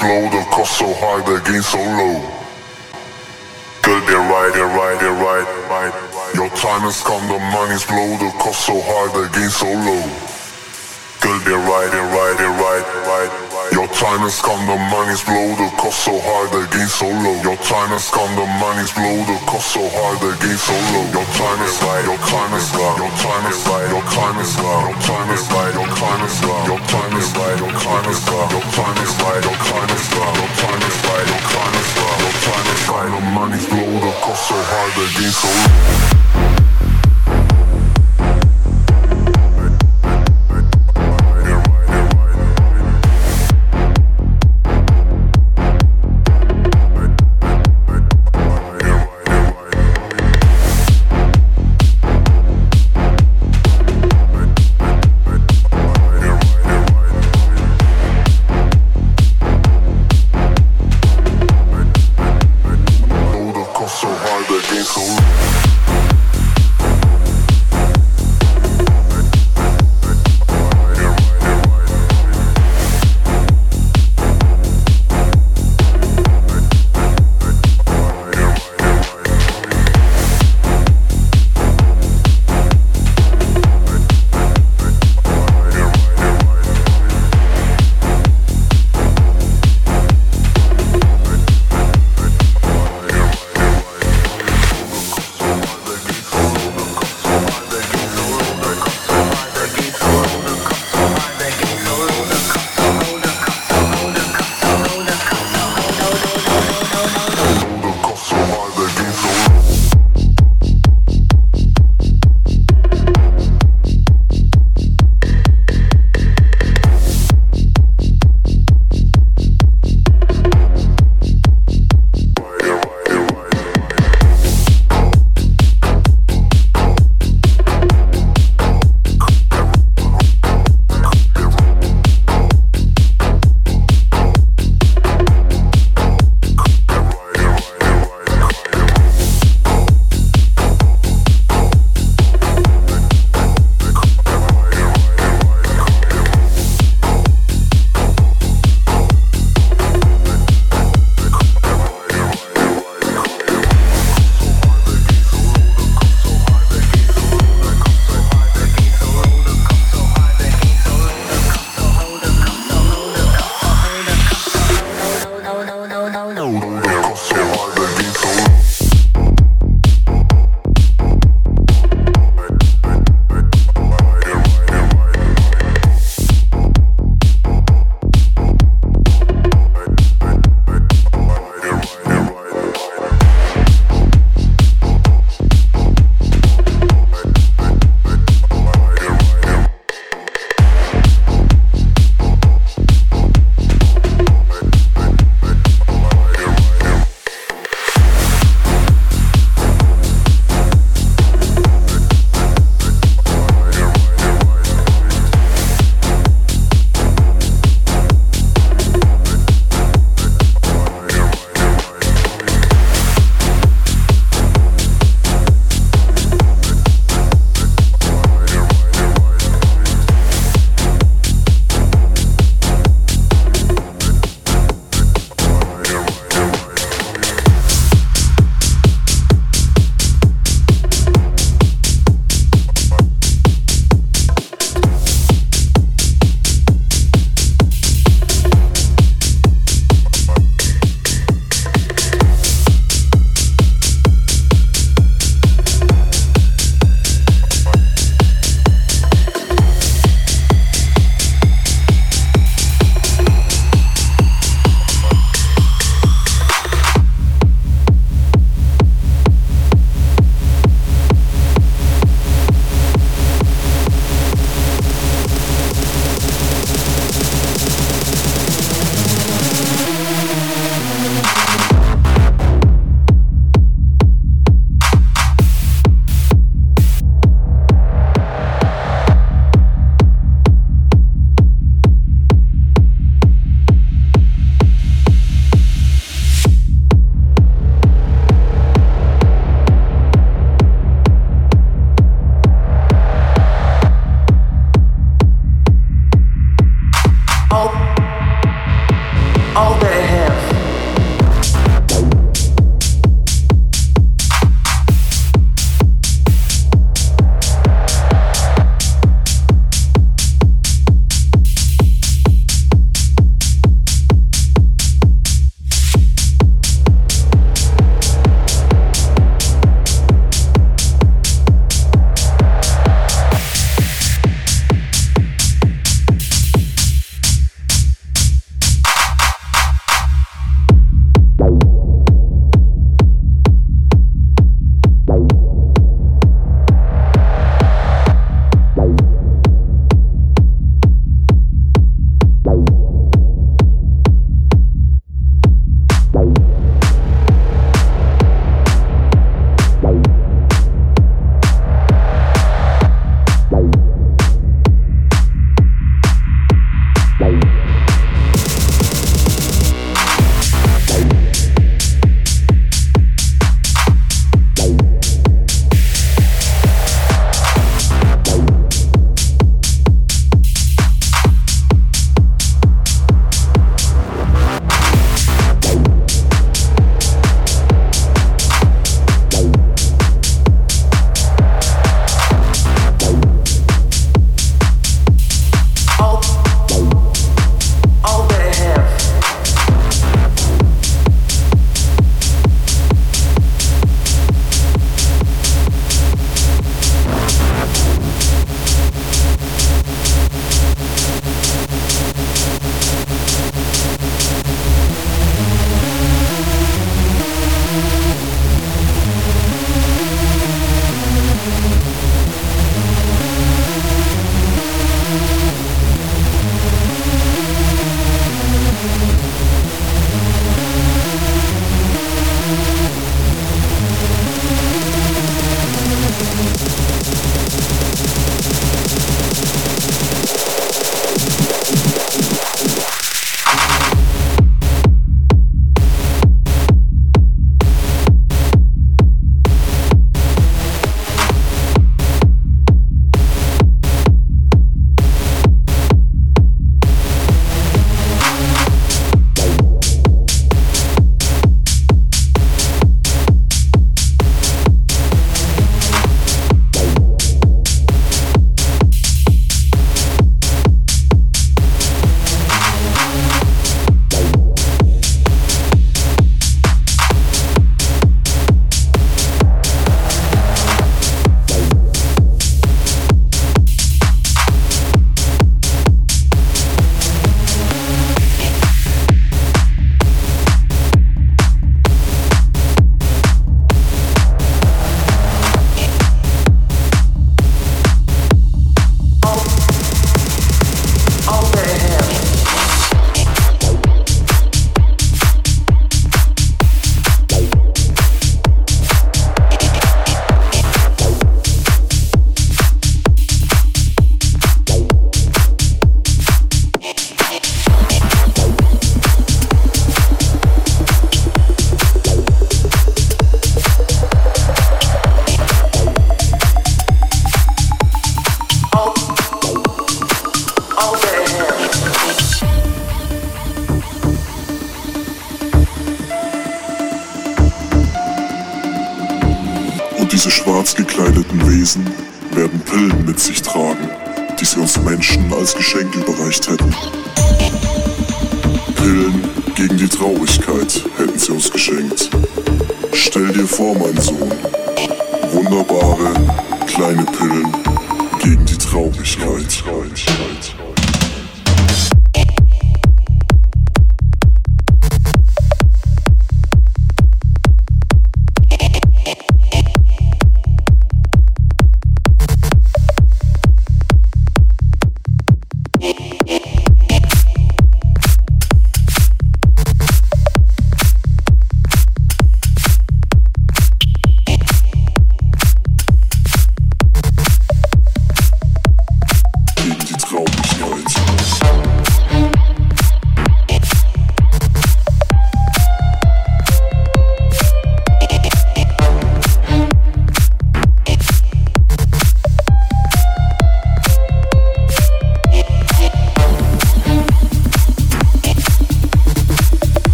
time has the cost so high, the gain so low. Good, they're right, they're right, they're right, right. Your time has come, the money's blow, the cost so high, the gain so low. Good, they're right, they're. Time has come, the money's blow, the cost so high, the gain so low. Your time has come, the money's blow, the cost so high, the gain so low. Your time is right, your time is right, your time is right, your time is right, your time is right, your time is right, your time is right, your time is right, your time is right, your time is right, your time is right, your time is right, your time is right. The money's blow, the cost so high, the gain so low. Blow the cost so high, the gain so low.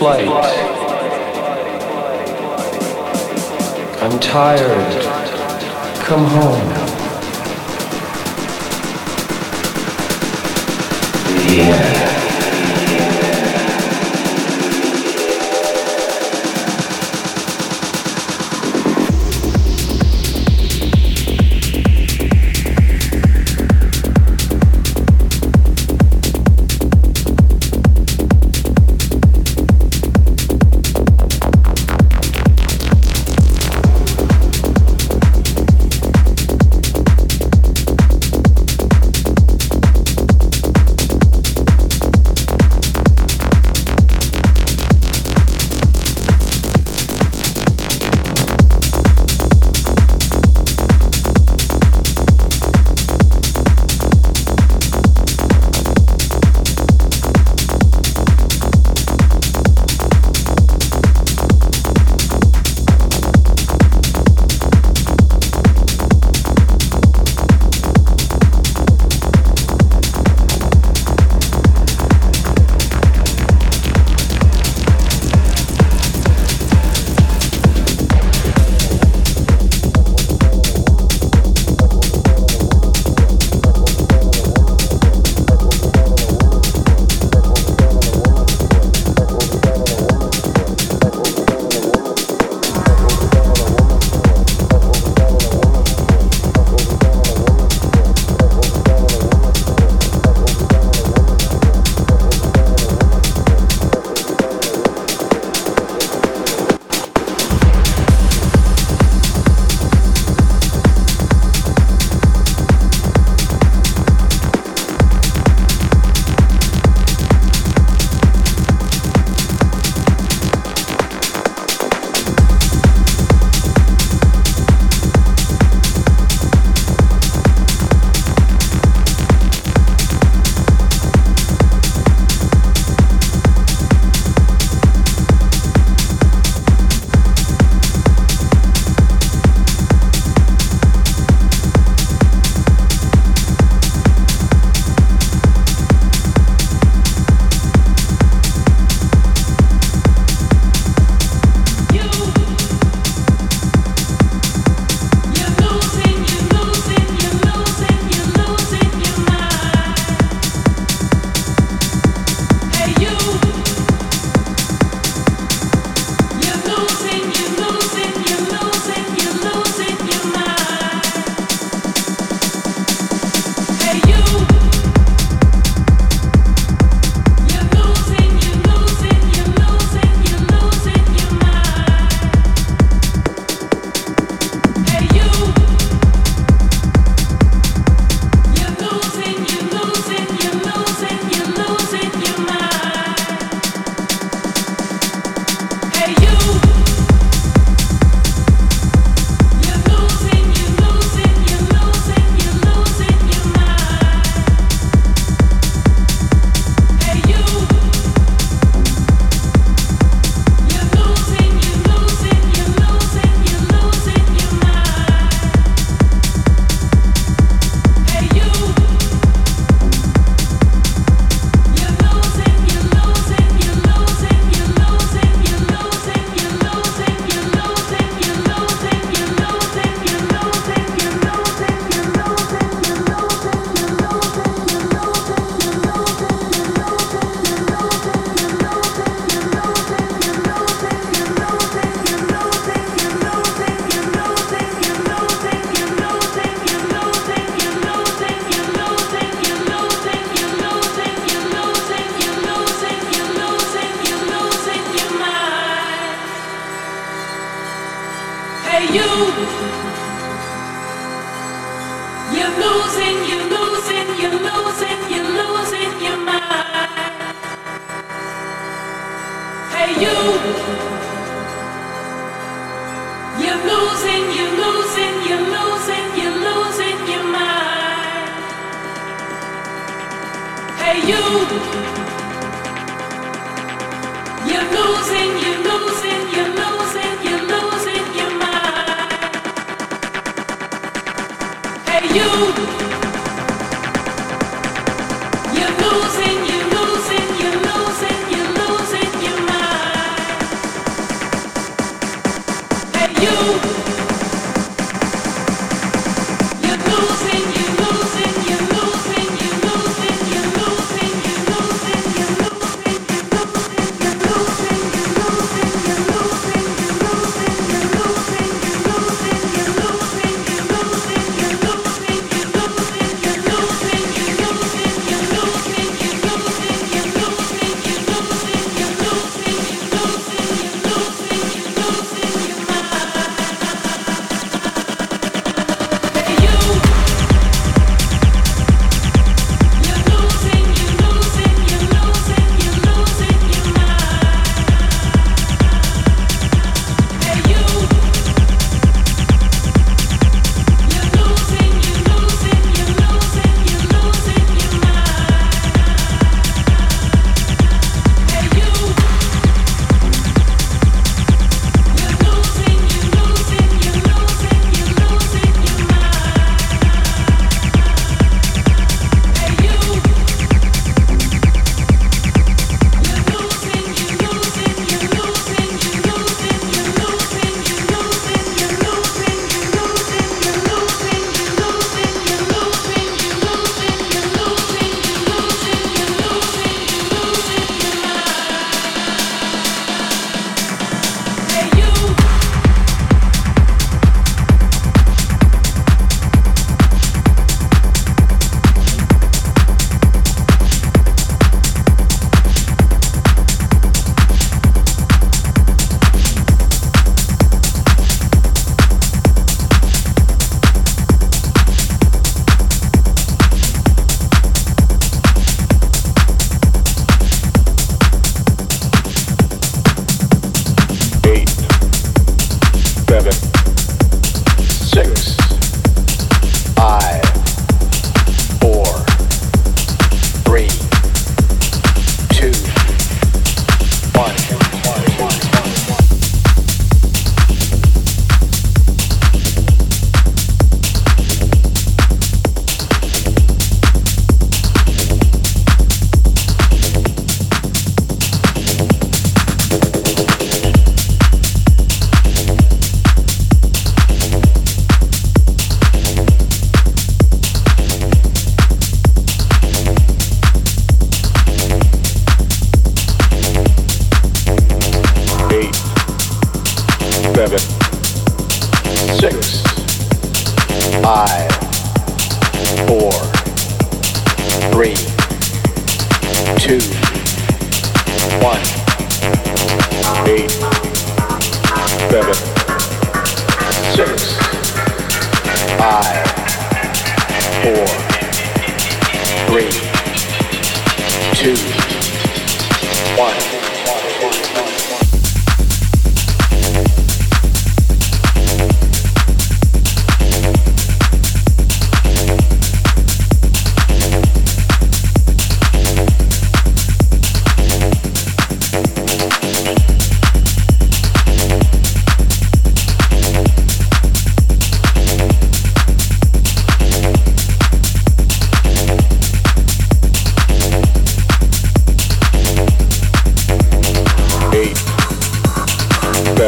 Flight.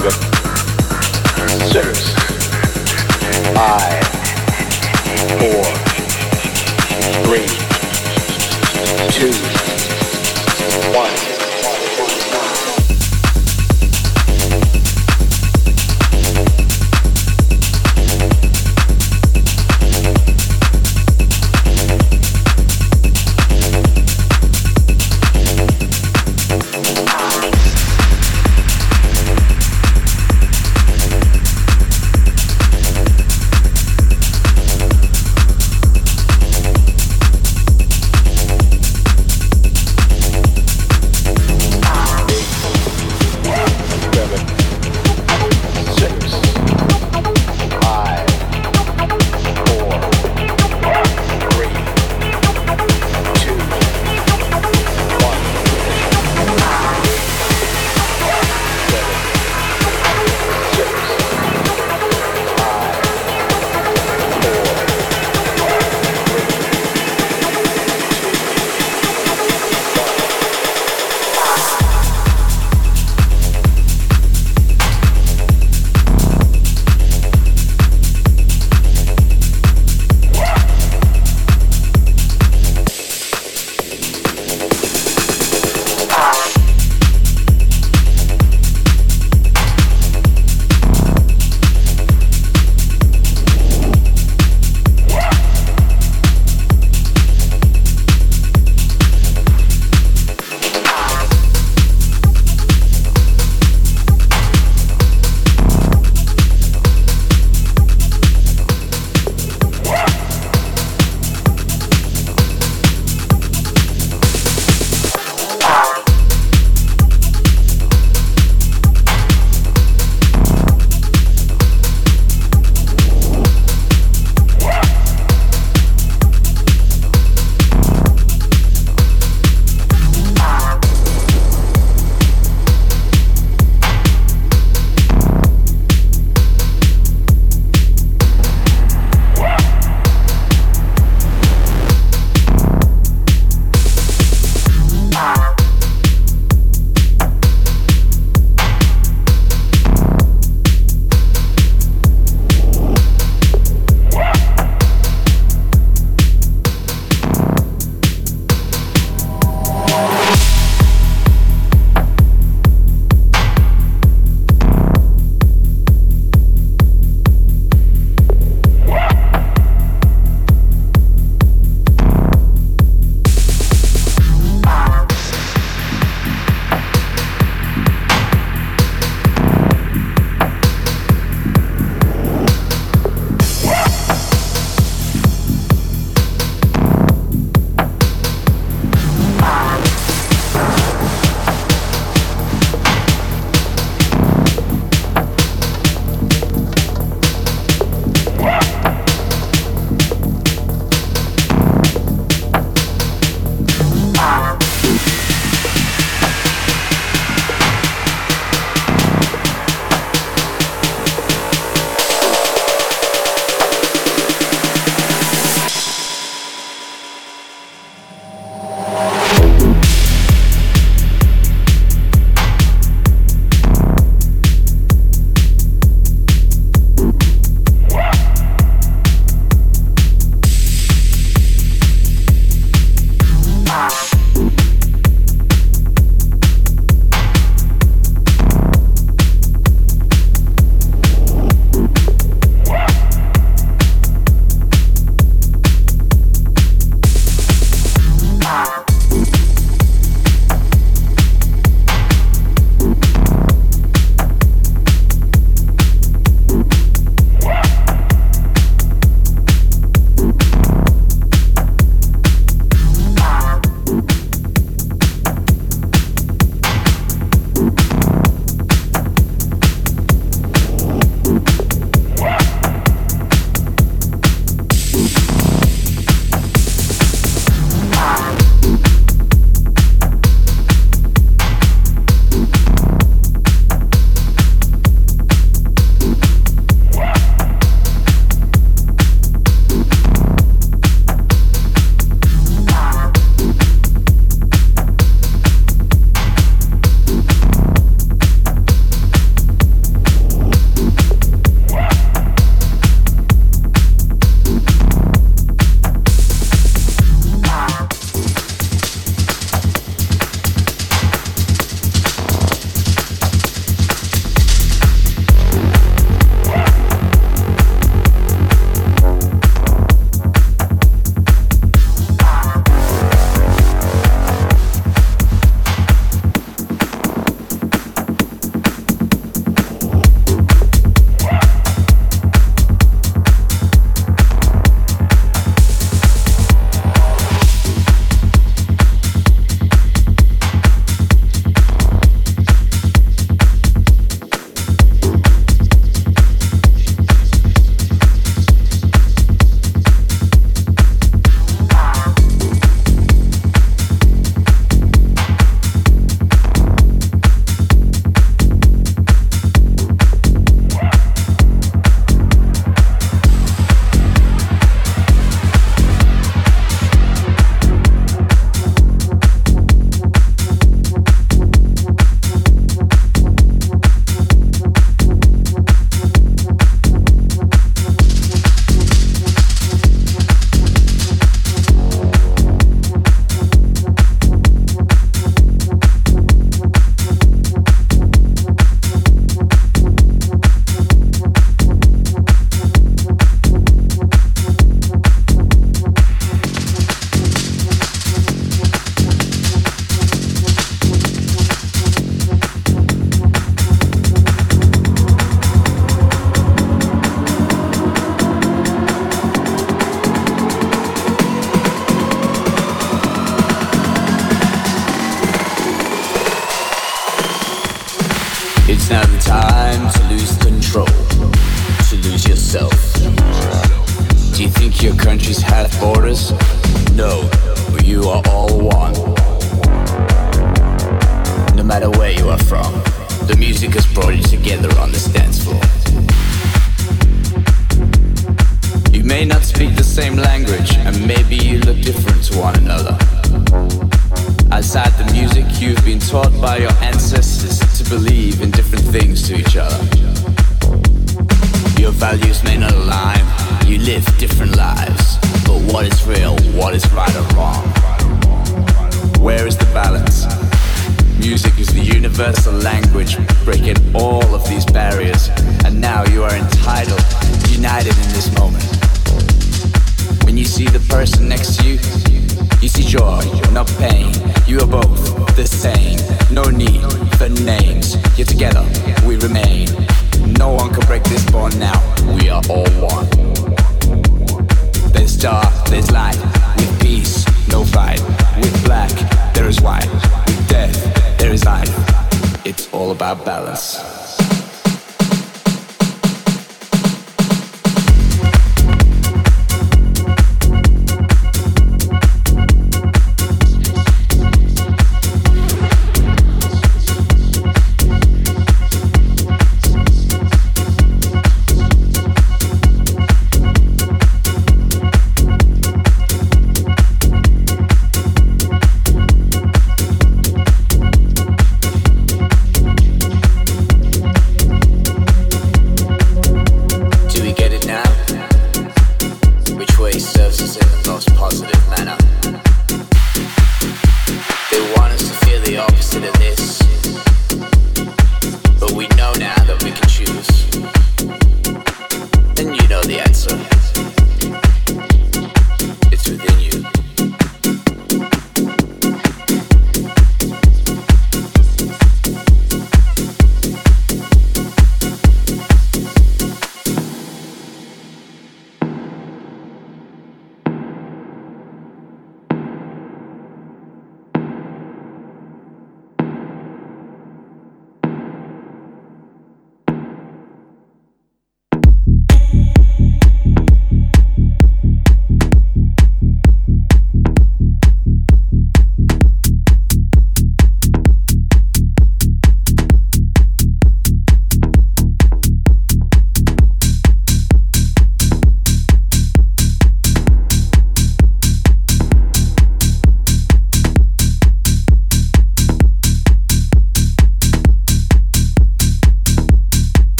Chicago.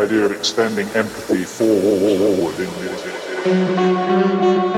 idea of extending empathy forward in music.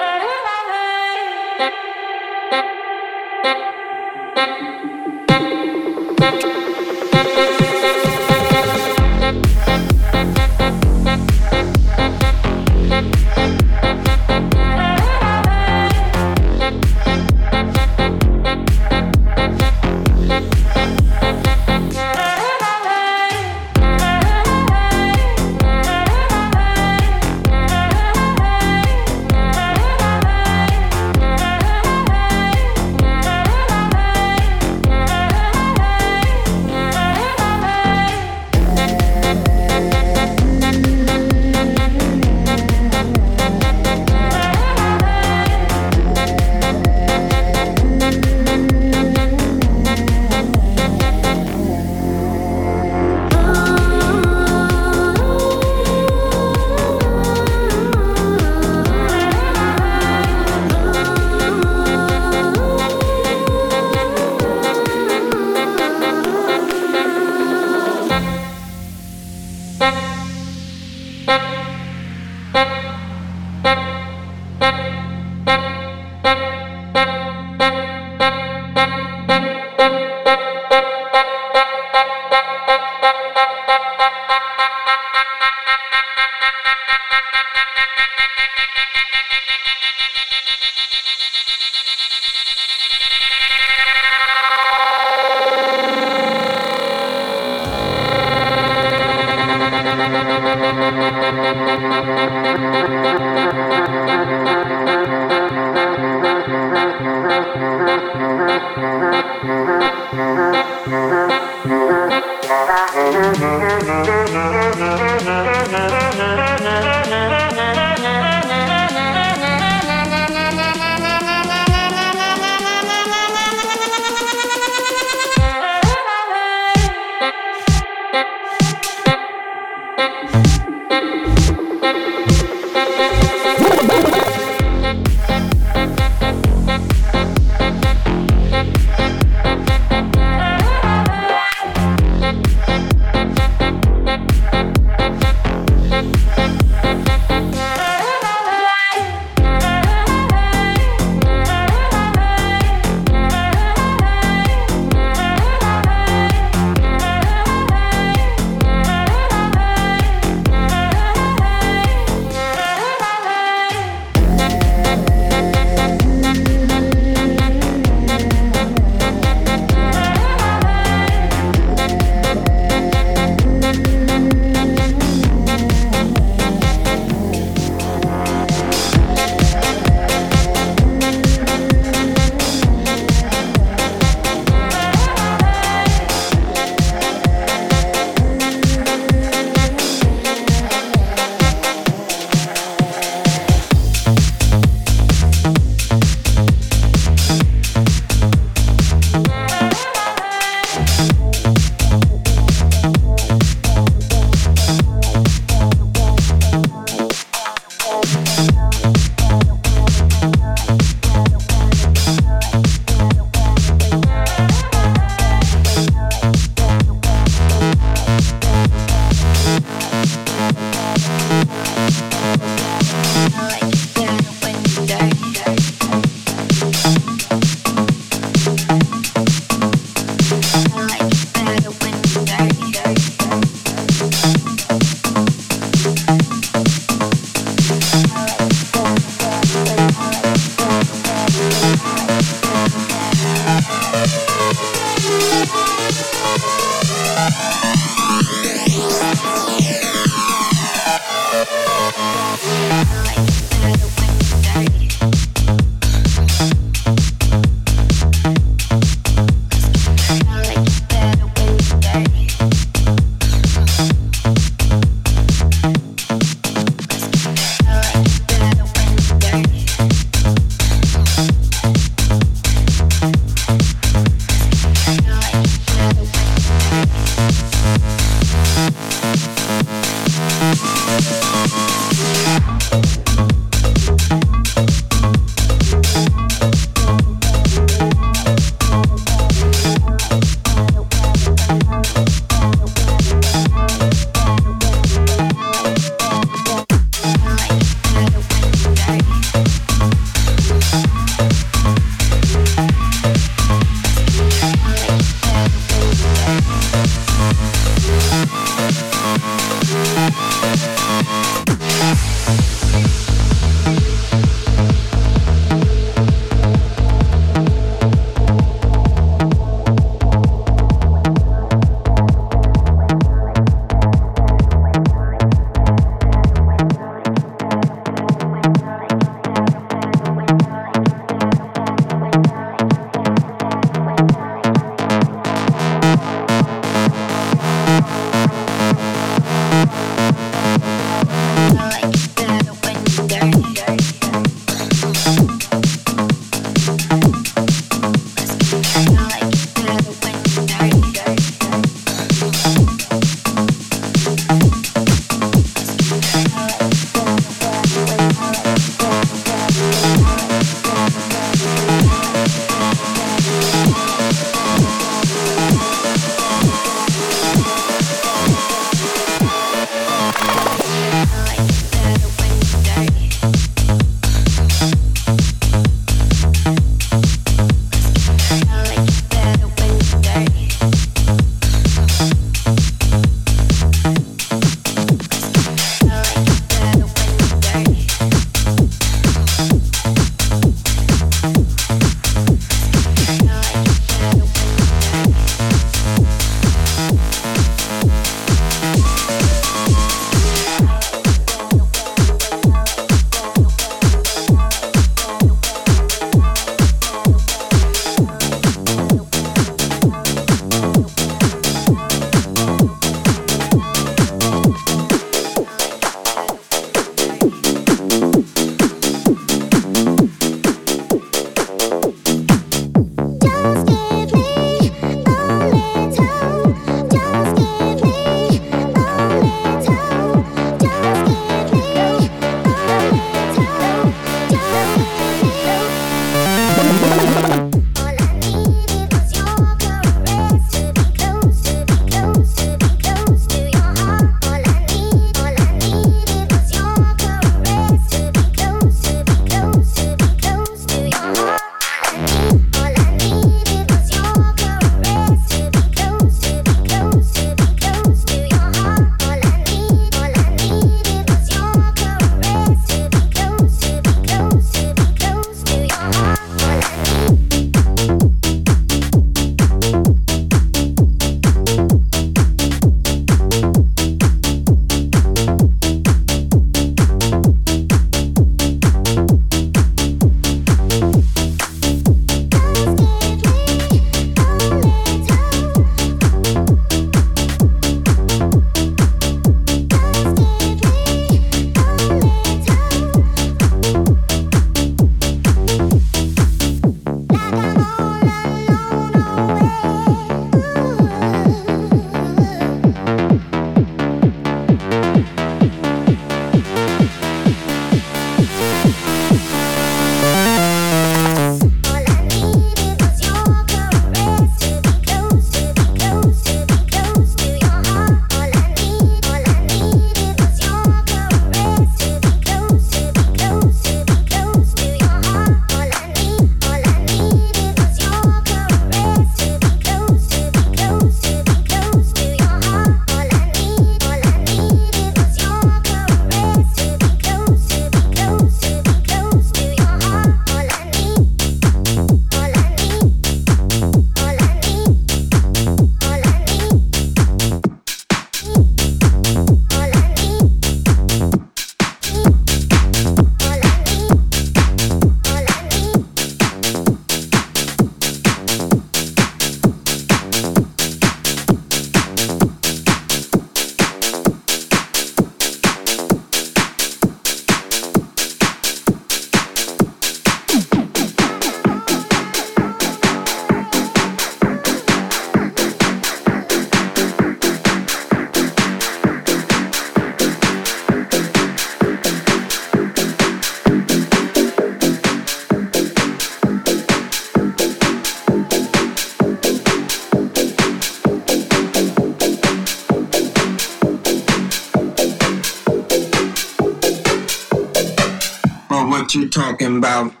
You're talking about.